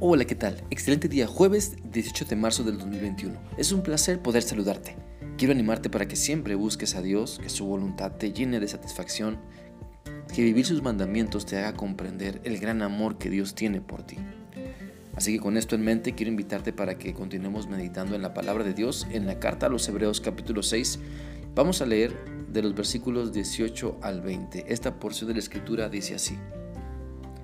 Hola, ¿qué tal? Excelente día, jueves 18 de marzo del 2021. Es un placer poder saludarte. Quiero animarte para que siempre busques a Dios, que su voluntad te llene de satisfacción, que vivir sus mandamientos te haga comprender el gran amor que Dios tiene por ti. Así que con esto en mente quiero invitarte para que continuemos meditando en la palabra de Dios en la carta a los Hebreos capítulo 6. Vamos a leer de los versículos 18 al 20. Esta porción de la escritura dice así.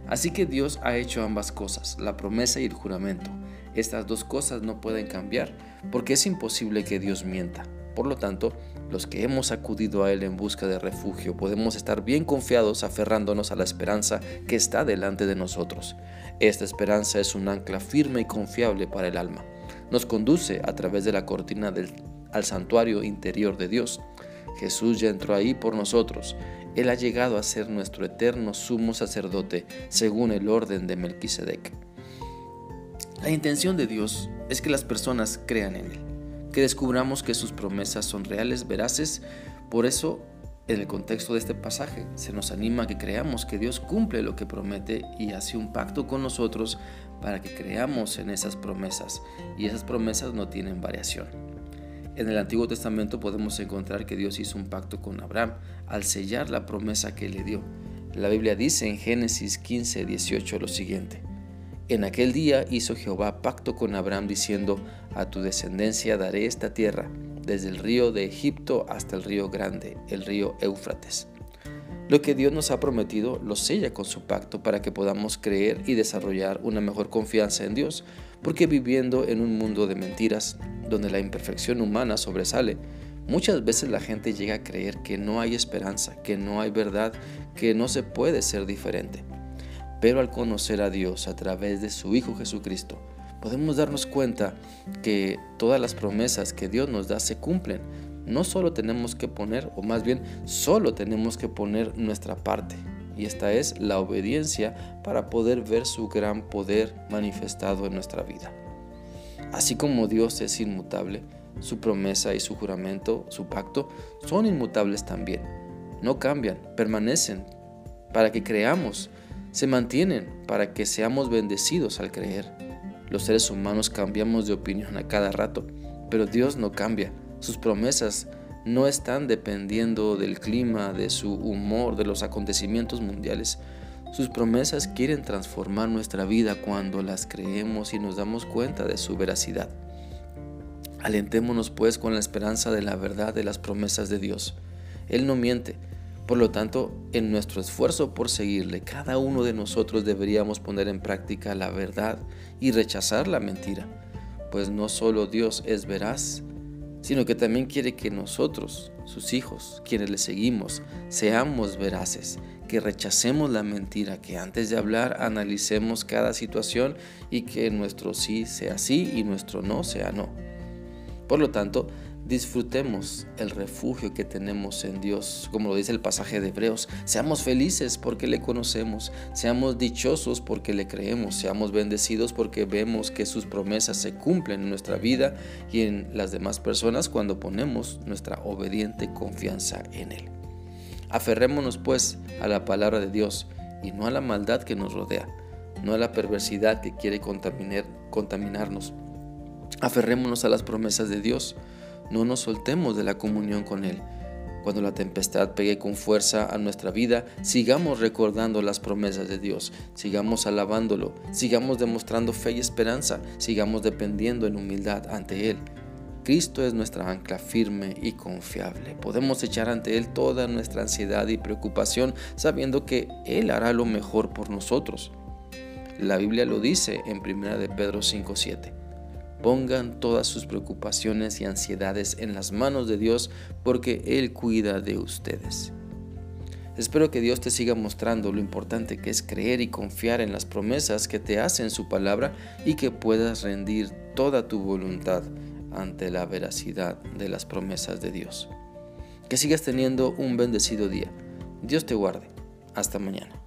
Así que Dios ha hecho ambas cosas, la promesa y el juramento. Estas dos cosas no pueden cambiar porque es imposible que Dios mienta. Por lo tanto, los que hemos acudido a Él en busca de refugio podemos estar bien confiados aferrándonos a la esperanza que está delante de nosotros. Esta esperanza es un ancla firme y confiable para el alma. Nos conduce a través de la cortina del, al santuario interior de Dios. Jesús ya entró ahí por nosotros. Él ha llegado a ser nuestro eterno sumo sacerdote según el orden de Melquisedec. La intención de Dios es que las personas crean en Él, que descubramos que sus promesas son reales, veraces. Por eso, en el contexto de este pasaje, se nos anima a que creamos que Dios cumple lo que promete y hace un pacto con nosotros para que creamos en esas promesas. Y esas promesas no tienen variación. En el Antiguo Testamento podemos encontrar que Dios hizo un pacto con Abraham al sellar la promesa que le dio. La Biblia dice en Génesis 15, 18 lo siguiente. En aquel día hizo Jehová pacto con Abraham diciendo, a tu descendencia daré esta tierra, desde el río de Egipto hasta el río grande, el río Éufrates. Lo que Dios nos ha prometido lo sella con su pacto para que podamos creer y desarrollar una mejor confianza en Dios, porque viviendo en un mundo de mentiras, donde la imperfección humana sobresale, muchas veces la gente llega a creer que no hay esperanza, que no hay verdad, que no se puede ser diferente. Pero al conocer a Dios a través de su Hijo Jesucristo, podemos darnos cuenta que todas las promesas que Dios nos da se cumplen. No solo tenemos que poner, o más bien solo tenemos que poner nuestra parte, y esta es la obediencia para poder ver su gran poder manifestado en nuestra vida. Así como Dios es inmutable, su promesa y su juramento, su pacto, son inmutables también. No cambian, permanecen para que creamos, se mantienen para que seamos bendecidos al creer. Los seres humanos cambiamos de opinión a cada rato, pero Dios no cambia. Sus promesas no están dependiendo del clima, de su humor, de los acontecimientos mundiales. Sus promesas quieren transformar nuestra vida cuando las creemos y nos damos cuenta de su veracidad. Alentémonos pues con la esperanza de la verdad de las promesas de Dios. Él no miente. Por lo tanto, en nuestro esfuerzo por seguirle, cada uno de nosotros deberíamos poner en práctica la verdad y rechazar la mentira, pues no solo Dios es veraz, sino que también quiere que nosotros, sus hijos, quienes le seguimos, seamos veraces, que rechacemos la mentira, que antes de hablar analicemos cada situación y que nuestro sí sea sí y nuestro no sea no. Por lo tanto, disfrutemos el refugio que tenemos en Dios, como lo dice el pasaje de Hebreos. Seamos felices porque le conocemos, seamos dichosos porque le creemos, seamos bendecidos porque vemos que sus promesas se cumplen en nuestra vida y en las demás personas cuando ponemos nuestra obediente confianza en Él. Aferrémonos pues a la palabra de Dios y no a la maldad que nos rodea, no a la perversidad que quiere contaminar, contaminarnos. Aferrémonos a las promesas de Dios no nos soltemos de la comunión con Él. Cuando la tempestad pegue con fuerza a nuestra vida, sigamos recordando las promesas de Dios, sigamos alabándolo, sigamos demostrando fe y esperanza, sigamos dependiendo en humildad ante Él. Cristo es nuestra ancla firme y confiable. Podemos echar ante Él toda nuestra ansiedad y preocupación sabiendo que Él hará lo mejor por nosotros. La Biblia lo dice en 1 de Pedro 5:7. Pongan todas sus preocupaciones y ansiedades en las manos de Dios porque Él cuida de ustedes. Espero que Dios te siga mostrando lo importante que es creer y confiar en las promesas que te hace en su palabra y que puedas rendir toda tu voluntad ante la veracidad de las promesas de Dios. Que sigas teniendo un bendecido día. Dios te guarde. Hasta mañana.